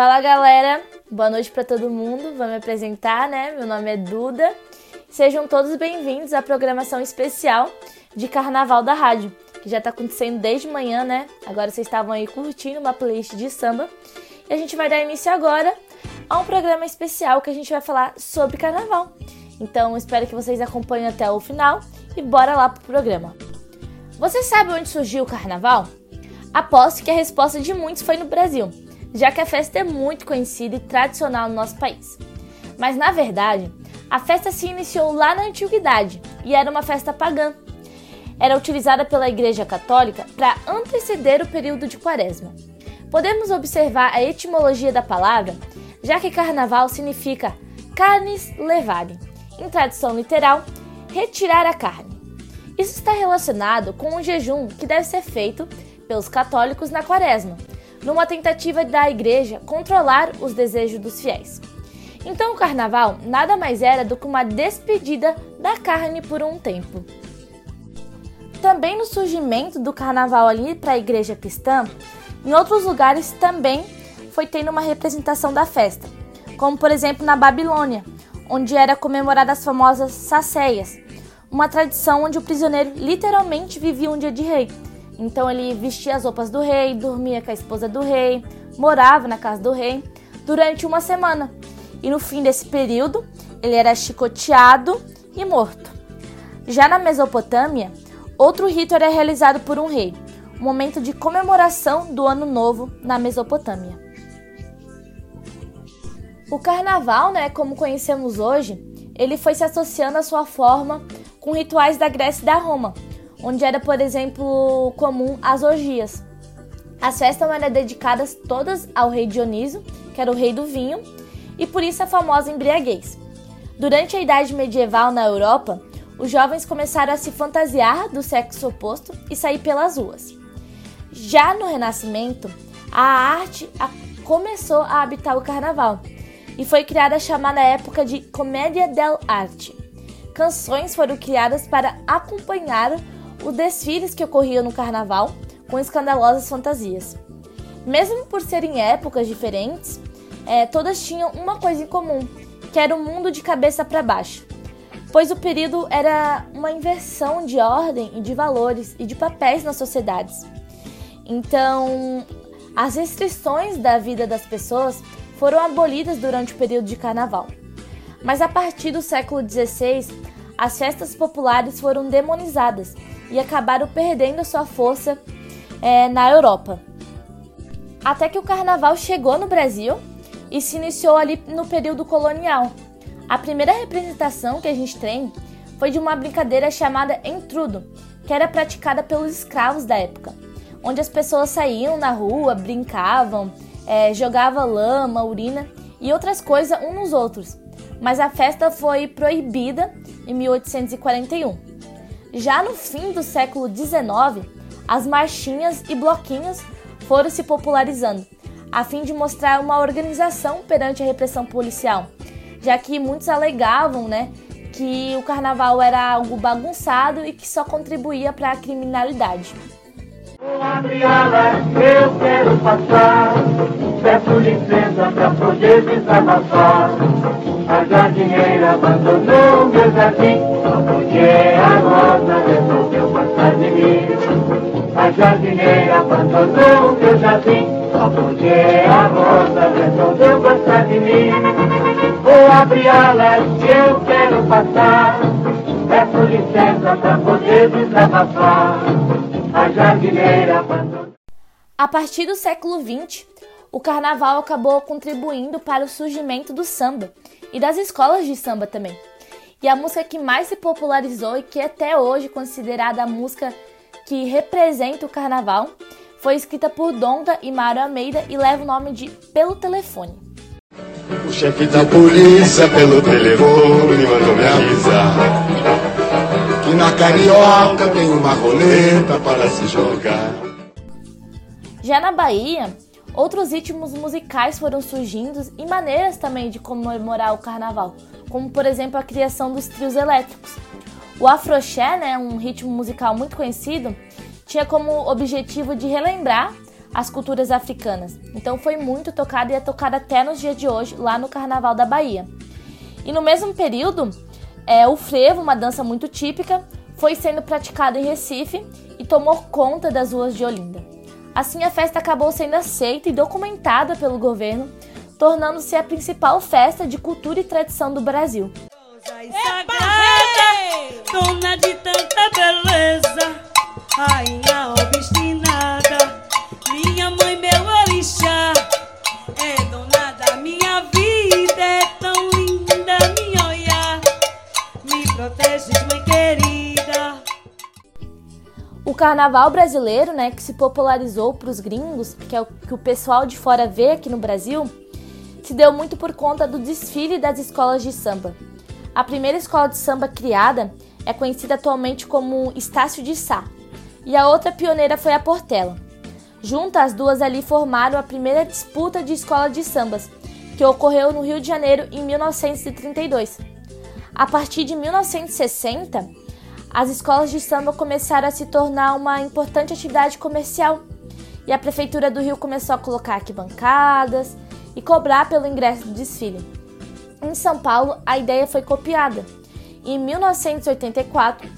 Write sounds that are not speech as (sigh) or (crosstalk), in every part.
Fala galera, boa noite para todo mundo. Vou me apresentar, né? Meu nome é Duda. Sejam todos bem-vindos à programação especial de Carnaval da Rádio, que já está acontecendo desde manhã, né? Agora vocês estavam aí curtindo uma playlist de samba. E a gente vai dar início agora a um programa especial que a gente vai falar sobre carnaval. Então, espero que vocês acompanhem até o final e bora lá pro programa. Você sabe onde surgiu o carnaval? Aposto que a resposta de muitos foi no Brasil já que a festa é muito conhecida e tradicional no nosso país. Mas na verdade, a festa se iniciou lá na antiguidade e era uma festa pagã. Era utilizada pela Igreja Católica para anteceder o período de Quaresma. Podemos observar a etimologia da palavra, já que carnaval significa carnes levare, em tradução literal, retirar a carne. Isso está relacionado com um jejum que deve ser feito pelos católicos na Quaresma, numa tentativa da igreja controlar os desejos dos fiéis. Então o carnaval nada mais era do que uma despedida da carne por um tempo. Também no surgimento do carnaval ali para a igreja cristã, em outros lugares também foi tendo uma representação da festa, como por exemplo na Babilônia, onde era comemorada as famosas saceias, uma tradição onde o prisioneiro literalmente vivia um dia de rei então ele vestia as roupas do rei, dormia com a esposa do rei, morava na casa do rei durante uma semana. E no fim desse período, ele era chicoteado e morto. Já na Mesopotâmia, outro rito era realizado por um rei, um momento de comemoração do Ano Novo na Mesopotâmia. O carnaval, né, como conhecemos hoje, ele foi se associando à sua forma com rituais da Grécia e da Roma, onde era, por exemplo, comum as orgias. As festas eram dedicadas todas ao rei Dioniso, que era o rei do vinho, e por isso a famosa embriaguez. Durante a Idade Medieval na Europa, os jovens começaram a se fantasiar do sexo oposto e sair pelas ruas. Já no Renascimento, a arte começou a habitar o carnaval e foi criada a chamada época de Comédia dell'arte. Canções foram criadas para acompanhar os desfiles que ocorriam no carnaval com escandalosas fantasias. Mesmo por serem épocas diferentes, é, todas tinham uma coisa em comum, que era o mundo de cabeça para baixo, pois o período era uma inversão de ordem e de valores e de papéis nas sociedades. Então, as restrições da vida das pessoas foram abolidas durante o período de carnaval. Mas a partir do século XVI, as festas populares foram demonizadas e acabaram perdendo sua força é, na Europa. Até que o carnaval chegou no Brasil e se iniciou ali no período colonial. A primeira representação que a gente tem foi de uma brincadeira chamada entrudo, que era praticada pelos escravos da época, onde as pessoas saíam na rua, brincavam, é, jogavam lama, urina e outras coisas uns nos outros. Mas a festa foi proibida em 1841. Já no fim do século XIX, as marchinhas e bloquinhos foram se popularizando, a fim de mostrar uma organização perante a repressão policial, já que muitos alegavam né, que o carnaval era algo bagunçado e que só contribuía para a criminalidade. eu quero passar, peço licença para poder desabafar. A jardineira abandonou meu jardim, só porque a rosa resolveu passar de mim. A jardineira abandonou meu jardim, só porque a rosa resolveu passar de mim. Vou abrir alas que eu quero passar, peço licença para poder desabafar. A jardineira abandonou. A partir do século XX, o carnaval acabou contribuindo para o surgimento do samba e das escolas de samba também. E a música que mais se popularizou e que até hoje é considerada a música que representa o carnaval foi escrita por Donda e Mário Almeida e leva o nome de Pelo Telefone. O chefe da polícia pelo telefone mandou me avisar que na carioca tem uma roleta para se jogar. Já na Bahia, Outros ritmos musicais foram surgindo e maneiras também de comemorar o carnaval, como por exemplo a criação dos trios elétricos. O afroché, né, um ritmo musical muito conhecido, tinha como objetivo de relembrar as culturas africanas. Então foi muito tocada e é tocada até nos dias de hoje lá no Carnaval da Bahia. E no mesmo período, é, o frevo, uma dança muito típica, foi sendo praticado em Recife e tomou conta das ruas de Olinda. Assim, a festa acabou sendo aceita e documentada pelo governo, tornando-se a principal festa de cultura e tradição do Brasil. Sagrada, dona de tanta beleza, rainha obstinada, minha mãe, meu orixá, é dona da minha vida, é tão linda, minha olhar, me protege, mãe querida. O carnaval brasileiro, né, que se popularizou para os gringos, que é o que o pessoal de fora vê aqui no Brasil, se deu muito por conta do desfile das escolas de samba. A primeira escola de samba criada é conhecida atualmente como Estácio de Sá, e a outra pioneira foi a Portela. Juntas, as duas ali formaram a primeira disputa de escola de sambas, que ocorreu no Rio de Janeiro em 1932. A partir de 1960, as escolas de samba começaram a se tornar uma importante atividade comercial e a Prefeitura do Rio começou a colocar arquibancadas e cobrar pelo ingresso do desfile. Em São Paulo, a ideia foi copiada. Em 1984,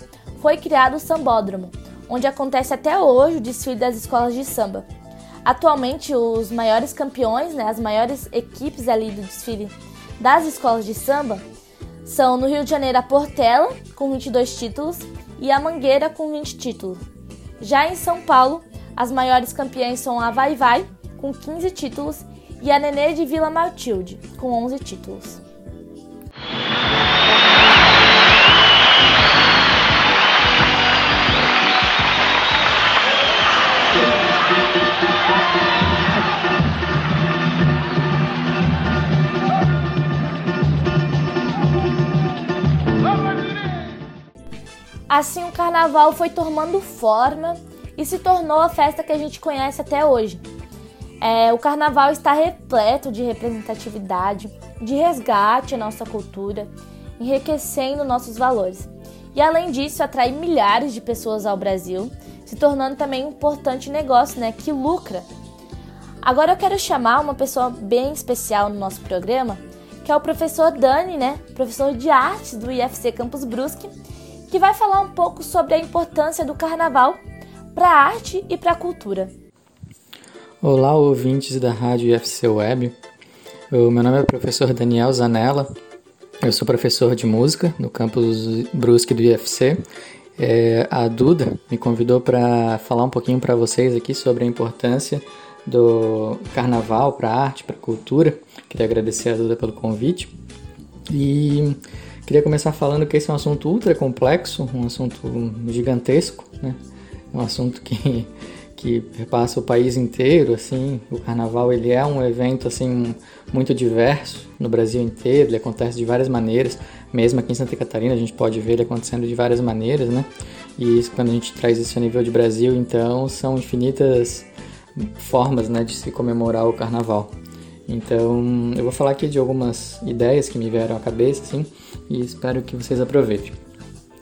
foi criado o Sambódromo, onde acontece até hoje o desfile das escolas de samba. Atualmente, os maiores campeões, né, as maiores equipes ali do desfile das escolas de samba são no Rio de Janeiro a Portela, com 22 títulos, e a Mangueira, com 20 títulos. Já em São Paulo, as maiores campeãs são a Vai Vai, com 15 títulos, e a Nenê de Vila Matilde, com 11 títulos. Assim, o carnaval foi tomando forma e se tornou a festa que a gente conhece até hoje. É, o carnaval está repleto de representatividade, de resgate à nossa cultura, enriquecendo nossos valores. E além disso, atrai milhares de pessoas ao Brasil, se tornando também um importante negócio né, que lucra. Agora eu quero chamar uma pessoa bem especial no nosso programa, que é o professor Dani, né, professor de artes do IFC Campus Brusque, que vai falar um pouco sobre a importância do carnaval para a arte e para a cultura. Olá, ouvintes da Rádio IFC Web. O meu nome é o professor Daniel Zanella. Eu sou professor de música no campus Brusque do IFC. É, a Duda me convidou para falar um pouquinho para vocês aqui sobre a importância do carnaval para a arte, para a cultura. Queria agradecer a Duda pelo convite. E Queria começar falando que esse é um assunto ultra complexo, um assunto gigantesco, né? Um assunto que que passa o país inteiro, assim. O carnaval ele é um evento assim muito diverso no Brasil inteiro, ele acontece de várias maneiras. Mesmo aqui em Santa Catarina a gente pode ver ele acontecendo de várias maneiras, né? E isso, quando a gente traz isso a nível de Brasil, então são infinitas formas, né, de se comemorar o carnaval. Então, eu vou falar aqui de algumas ideias que me vieram à cabeça, assim, e espero que vocês aproveitem.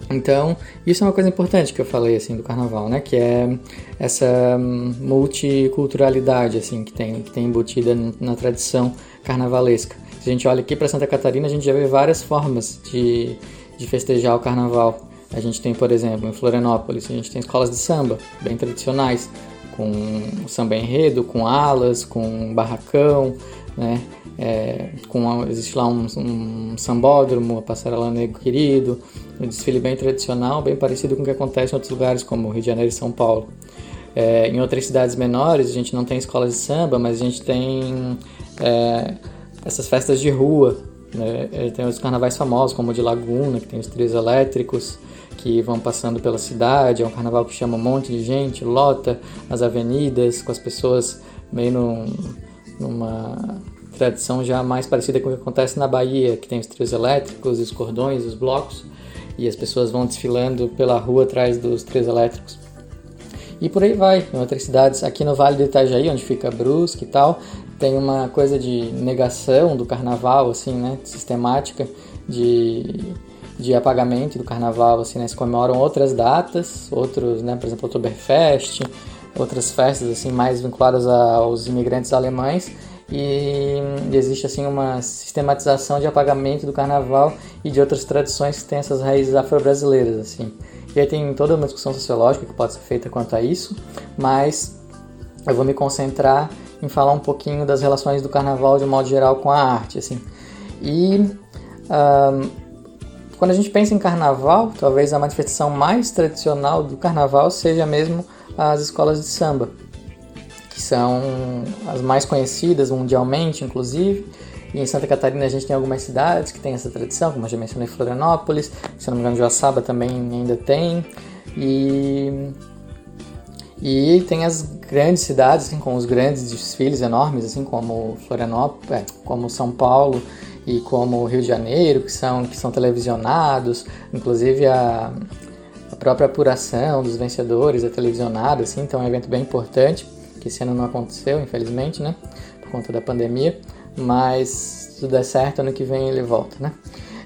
Então, isso é uma coisa importante que eu falei assim do carnaval, né, que é essa multiculturalidade assim que tem que tem embutida na tradição carnavalesca. Se a gente olha aqui para Santa Catarina, a gente já vê várias formas de, de festejar o carnaval. A gente tem, por exemplo, em Florianópolis, a gente tem escolas de samba bem tradicionais, com samba enredo, com alas, com barracão, né? É, com, existe lá um, um sambódromo, a passarela Negro Querido, um desfile bem tradicional, bem parecido com o que acontece em outros lugares como Rio de Janeiro e São Paulo. É, em outras cidades menores a gente não tem escolas de samba, mas a gente tem é, essas festas de rua, né? É, tem os carnavais famosos como o de Laguna, que tem os trios elétricos, que vão passando pela cidade, é um carnaval que chama um monte de gente, lota as avenidas, com as pessoas meio num, numa tradição já mais parecida com o que acontece na Bahia, que tem os trios elétricos, os cordões, os blocos, e as pessoas vão desfilando pela rua atrás dos trios elétricos. E por aí vai, em outras cidades, aqui no Vale do Itajaí, onde fica Brusque e tal, tem uma coisa de negação do carnaval, assim, né, sistemática, de de apagamento do carnaval, assim, né? Se comemoram outras datas, outros, né? Por exemplo, Oktoberfest, outras festas assim mais vinculadas aos imigrantes alemães e existe assim uma sistematização de apagamento do carnaval e de outras tradições que têm essas raízes afro-brasileiras assim. E aí tem toda uma discussão sociológica que pode ser feita quanto a isso, mas eu vou me concentrar em falar um pouquinho das relações do carnaval de modo geral com a arte, assim. E um, quando a gente pensa em carnaval, talvez a manifestação mais tradicional do carnaval seja mesmo as escolas de samba, que são as mais conhecidas mundialmente, inclusive. E em Santa Catarina a gente tem algumas cidades que têm essa tradição, como eu já mencionei Florianópolis, se não me engano Joaçaba também ainda tem. E e tem as grandes cidades, assim, com os grandes desfiles enormes, assim como Florianópolis, é, como São Paulo e como Rio de Janeiro, que são, que são televisionados, inclusive a própria apuração dos vencedores é televisionada, assim, então é um evento bem importante, que esse ano não aconteceu, infelizmente, né, por conta da pandemia, mas se tudo der certo, ano que vem ele volta, né.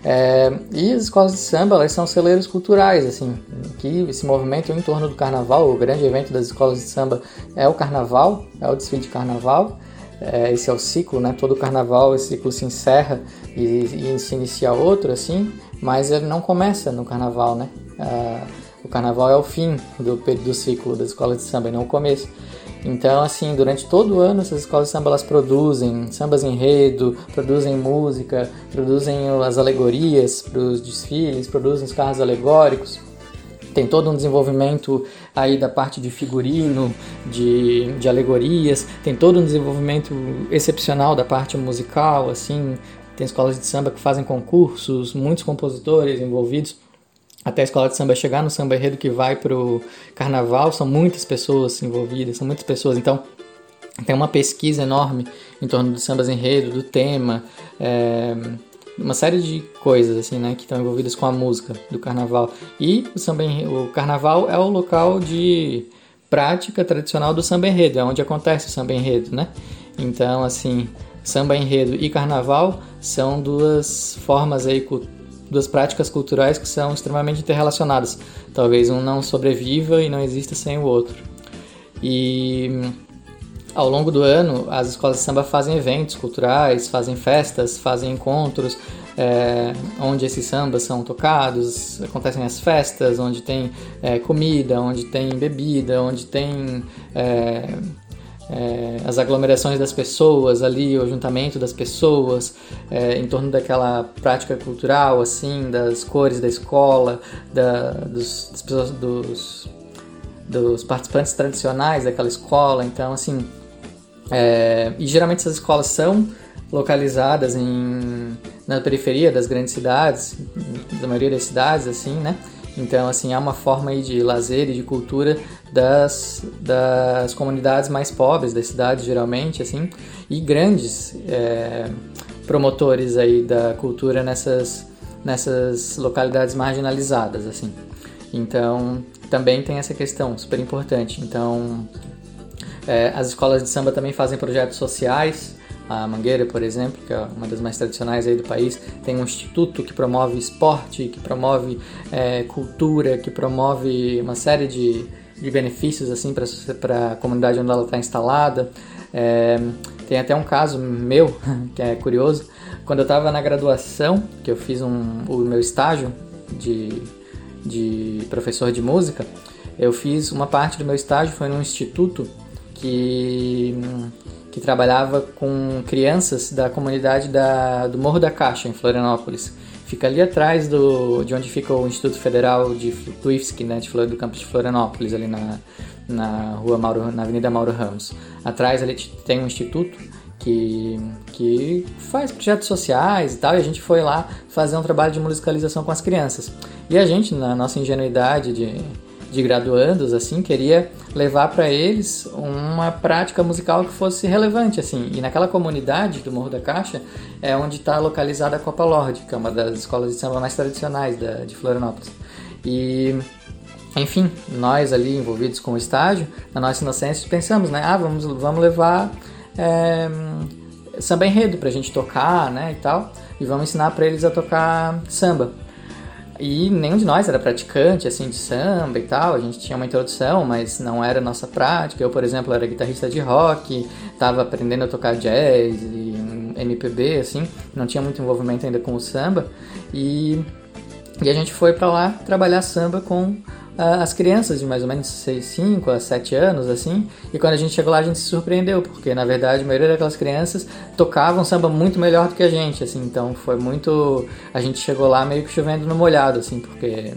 É, e as escolas de samba, elas são celeiros culturais, assim, que esse movimento em torno do carnaval, o grande evento das escolas de samba é o carnaval, é o desfile de carnaval, é, esse é o ciclo, né? Todo carnaval, esse ciclo se encerra e, e se inicia outro, assim, mas ele não começa no carnaval, né? O carnaval é o fim do, do ciclo das escolas de samba e não o começo. Então, assim, durante todo o ano essas escolas de samba elas produzem sambas enredo, produzem música, produzem as alegorias para os desfiles, produzem os carros alegóricos. Tem todo um desenvolvimento aí da parte de figurino, de, de alegorias, tem todo um desenvolvimento excepcional da parte musical, assim, tem escolas de samba que fazem concursos, muitos compositores envolvidos até a escola de samba chegar no samba enredo que vai pro carnaval, são muitas pessoas envolvidas, são muitas pessoas. Então, tem uma pesquisa enorme em torno do sambas enredo, do tema, é, uma série de coisas assim, né, que estão envolvidas com a música do carnaval. E o samba enredo, o carnaval é o local de prática tradicional do samba enredo, é onde acontece o samba enredo, né? Então, assim, samba enredo e carnaval são duas formas aí duas práticas culturais que são extremamente interrelacionadas. Talvez um não sobreviva e não exista sem o outro. E ao longo do ano, as escolas de samba fazem eventos culturais, fazem festas, fazem encontros, é, onde esses sambas são tocados, acontecem as festas, onde tem é, comida, onde tem bebida, onde tem é, é, as aglomerações das pessoas ali, o juntamento das pessoas é, em torno daquela prática cultural, assim, das cores da escola, da, dos, das pessoas, dos, dos participantes tradicionais daquela escola. Então, assim, é, e geralmente essas escolas são localizadas em, na periferia das grandes cidades, da maioria das cidades, assim, né? Então, assim, é uma forma aí de lazer e de cultura das, das comunidades mais pobres das cidades, geralmente, assim, e grandes é, promotores aí da cultura nessas, nessas localidades marginalizadas, assim. Então, também tem essa questão super importante. Então, é, as escolas de samba também fazem projetos sociais, a Mangueira, por exemplo, que é uma das mais tradicionais aí do país, tem um instituto que promove esporte, que promove é, cultura, que promove uma série de, de benefícios assim para a comunidade onde ela está instalada. É, tem até um caso meu (laughs) que é curioso. Quando eu estava na graduação, que eu fiz um, o meu estágio de, de professor de música, eu fiz uma parte do meu estágio foi num instituto que que trabalhava com crianças da comunidade da, do Morro da Caixa, em Florianópolis. Fica ali atrás do, de onde fica o Instituto Federal de, IFSC, né, de, do campus de Florianópolis, ali na, na, rua Mauro, na Avenida Mauro Ramos. Atrás ali tem um instituto que, que faz projetos sociais e tal, e a gente foi lá fazer um trabalho de musicalização com as crianças. E a gente, na nossa ingenuidade de de graduandos assim queria levar para eles uma prática musical que fosse relevante assim. E naquela comunidade do Morro da Caixa é onde está localizada a Copa Lorde que é uma das escolas de samba mais tradicionais da, de Florianópolis. E enfim nós ali envolvidos com o estágio na nossa inocência pensamos né ah vamos vamos levar é, samba enredo para a gente tocar né e tal e vamos ensinar para eles a tocar samba E nenhum de nós era praticante, assim, de samba e tal. A gente tinha uma introdução, mas não era nossa prática. Eu, por exemplo, era guitarrista de rock, estava aprendendo a tocar jazz e MPB, assim. Não tinha muito envolvimento ainda com o samba. E, e a gente foi para lá trabalhar samba com as crianças de mais ou menos 6, 5 a 7 anos, assim, e quando a gente chegou lá a gente se surpreendeu, porque na verdade a maioria daquelas crianças tocavam samba muito melhor do que a gente, assim, então foi muito... a gente chegou lá meio que chovendo no molhado, assim, porque...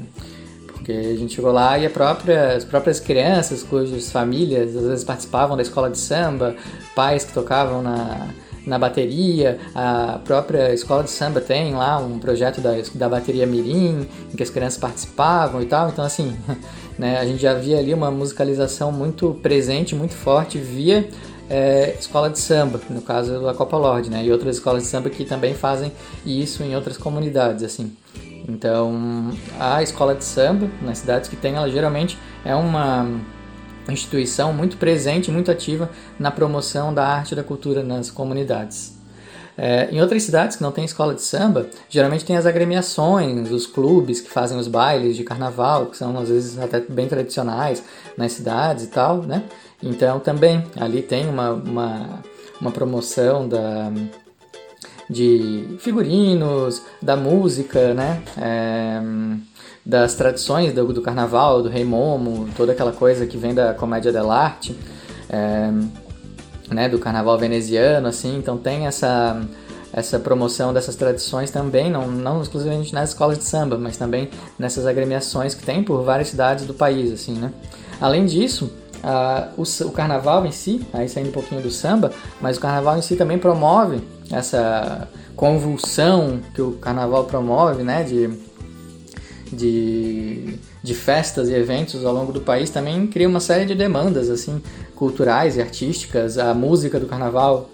Porque a gente chegou lá e própria, as próprias crianças, cujas famílias às vezes participavam da escola de samba, pais que tocavam na, na bateria. A própria escola de samba tem lá um projeto da, da bateria Mirim, em que as crianças participavam e tal. Então, assim, (laughs) né, a gente já via ali uma musicalização muito presente, muito forte via é, escola de samba, no caso da Copa Lorde, né, e outras escolas de samba que também fazem isso em outras comunidades, assim. Então, a escola de samba, nas cidades que tem, ela geralmente é uma instituição muito presente, muito ativa na promoção da arte e da cultura nas comunidades. É, em outras cidades que não tem escola de samba, geralmente tem as agremiações, os clubes que fazem os bailes de carnaval, que são às vezes até bem tradicionais nas cidades e tal, né? Então também ali tem uma, uma, uma promoção da, de figurinos, da música, né? É, das tradições do, do, carnaval, do rei Momo, toda aquela coisa que vem da comédia dell'arte, é, né, do carnaval veneziano, assim, então tem essa essa promoção dessas tradições também, não, não exclusivamente nas escolas de samba, mas também nessas agremiações que tem por várias cidades do país, assim, né. Além disso, o, o carnaval em si, aí saindo um pouquinho do samba, mas o carnaval em si também promove essa convulsão que o carnaval promove, né, de de, de festas e eventos ao longo do país também cria uma série de demandas assim culturais e artísticas. A música do carnaval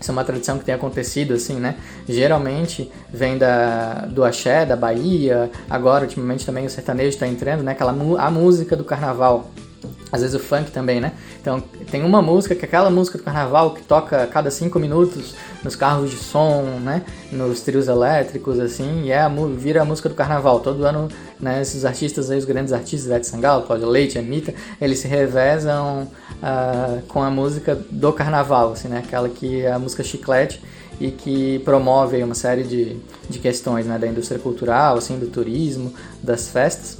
isso é uma tradição que tem acontecido assim, né? Geralmente vem da, do axé, da Bahia. Agora, ultimamente também o sertanejo está entrando, né? Aquela a música do carnaval às vezes o funk também, né? Então tem uma música que é aquela música do carnaval que toca a cada cinco minutos nos carros de som, né? Nos trios elétricos, assim, e é a, vira a música do carnaval. Todo ano, né, esses artistas aí, os grandes artistas, Ivete Sangalo, Cláudia Leite, Anitta, eles se revezam uh, com a música do carnaval, assim, né? Aquela que é a música chiclete e que promove uma série de, de questões, né? Da indústria cultural, assim, do turismo, das festas.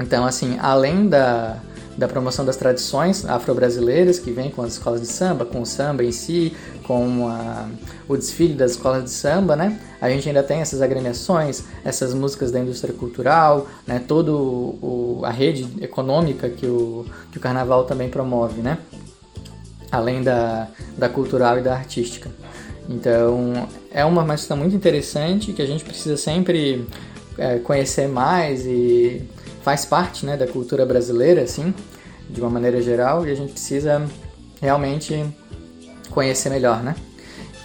Então, assim, além da da promoção das tradições afro-brasileiras, que vem com as escolas de samba, com o samba em si, com a, o desfile das escolas de samba, né? A gente ainda tem essas agremiações, essas músicas da indústria cultural, né? Toda a rede econômica que o, que o carnaval também promove, né? Além da, da cultural e da artística. Então, é uma questão muito interessante que a gente precisa sempre é, conhecer mais e faz parte né, da cultura brasileira, assim, de uma maneira geral, e a gente precisa realmente conhecer melhor, né?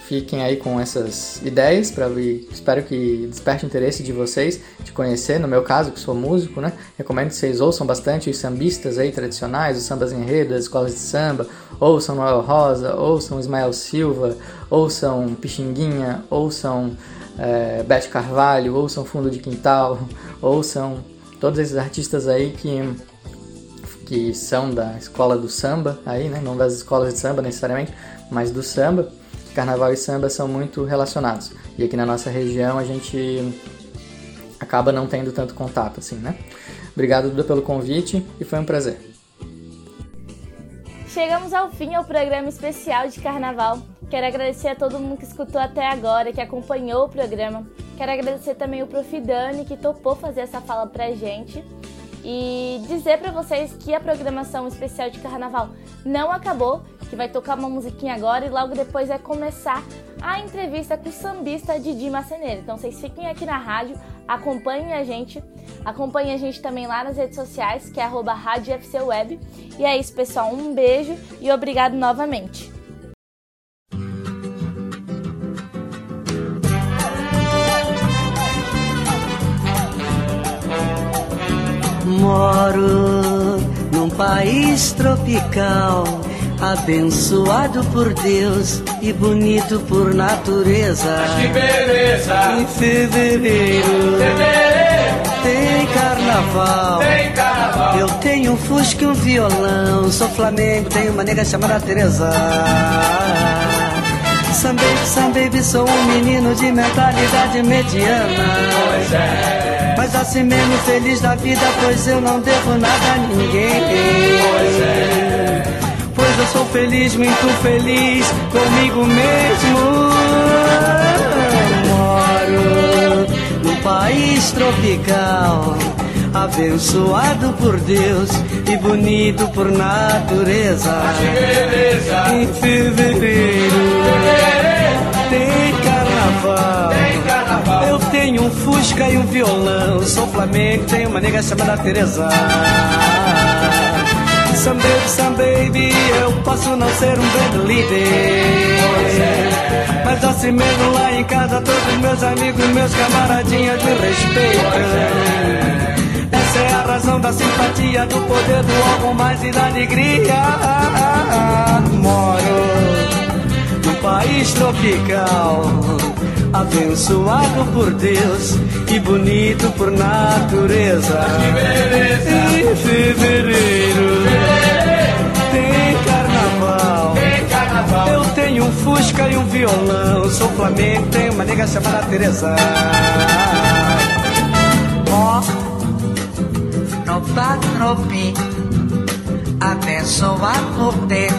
Fiquem aí com essas ideias para espero que desperte o interesse de vocês de conhecer. No meu caso, que sou músico, né? Recomendo que vocês ouçam bastante os sambistas aí tradicionais, os sambas enredo, as escolas de samba, ouçam Noel Rosa, ouçam Ismael Silva, ouçam Pixinguinha, ouçam é, Bete Carvalho, ouçam Fundo de Quintal, (laughs) ouçam todos esses artistas aí que que são da escola do samba aí, né? Não das escolas de samba necessariamente, mas do samba. Carnaval e samba são muito relacionados. E aqui na nossa região a gente acaba não tendo tanto contato assim, né? Obrigado Duda pelo convite e foi um prazer. Chegamos ao fim ao programa especial de carnaval. Quero agradecer a todo mundo que escutou até agora, que acompanhou o programa. Quero agradecer também o Prof. Dani, que topou fazer essa fala pra gente. E dizer para vocês que a programação especial de carnaval não acabou, que vai tocar uma musiquinha agora e logo depois vai começar a entrevista com o sambista Didi Maceneiro. Então vocês fiquem aqui na rádio, acompanhem a gente, acompanhem a gente também lá nas redes sociais, que é arroba Rádio FC Web. E é isso, pessoal. Um beijo e obrigado novamente. Moro num país tropical Abençoado por Deus e bonito por natureza. Mas que beleza! Em fevereiro, Fevereiro tem carnaval. tem carnaval. Eu tenho um fusca e um violão. Sou flamengo, tenho uma nega chamada Teresa. Sam baby, Sam baby, sou um menino de mentalidade mediana. Pois é, Mas assim mesmo feliz da vida, pois eu não devo nada a ninguém. pois é. Eu sou feliz, muito feliz comigo mesmo. Moro num país tropical, abençoado por Deus e bonito por natureza. Em fevereiro tem carnaval. Tem carnaval. Eu tenho um fusca e um violão. Sou flamengo, tenho uma nega chamada Teresa. Some baby, some baby, eu posso não ser um grande líder. Mas assim mesmo lá em casa, todos meus amigos, meus camaradinhas me respeitam. Essa é a razão da simpatia, do poder do algo mais e da alegria. Moro num país tropical, abençoado por Deus e bonito por natureza. Em fevereiro tem carnaval. Eu tenho um fusca e um violão. Sou flamengo, tenho uma nega chamada Teresa. Ó, no patropi, abençoado por Deus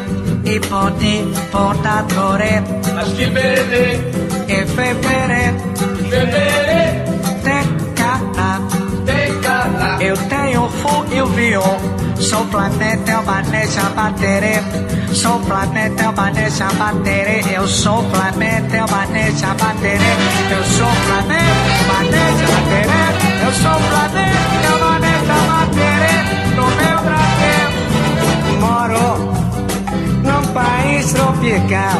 e bonito por natureza. Mas que beleza! Em fevereiro Fevereiro Sou planeta, eu manejo a bateria. Sou planeta, eu manejo a bateria. Eu sou planeta, eu manejo a bateria. Eu sou planeta, eu manejo a bateria. Eu sou planeta, eu manejo a bateria. No meu Brasil. Moro num país tropical,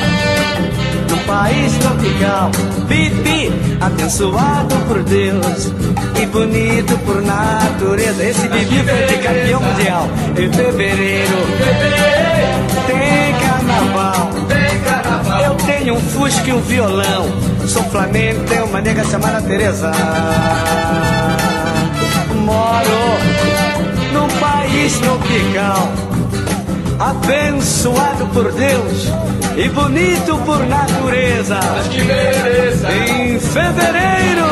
país tropical. Pipi, abençoado por Deus e bonito por natureza. Esse bibi foi de campeão mundial. Em fevereiro tem carnaval. Eu tenho um fusca e um violão. Sou flamengo, tenho uma nega chamada Teresa. Moro num país tropical, abençoado por Deus e bonito por natureza. Mas que beleza! Em fevereiro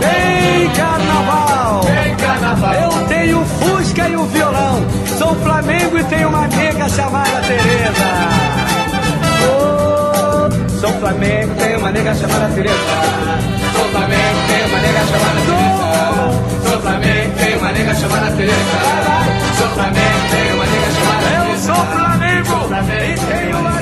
tem carnaval. Carnaval. Eu tenho Fusca e o violão. Sou Flamengo e tenho uma nega chamada Tereza. Oh, sou Flamengo, tenho uma nega chamada Tereza. Sou Flamengo, oh. tenho uma nega chamada Tereza. Sou Flamengo, tenho uma nega chamada Tereza. Sou Flamengo. It's here you are.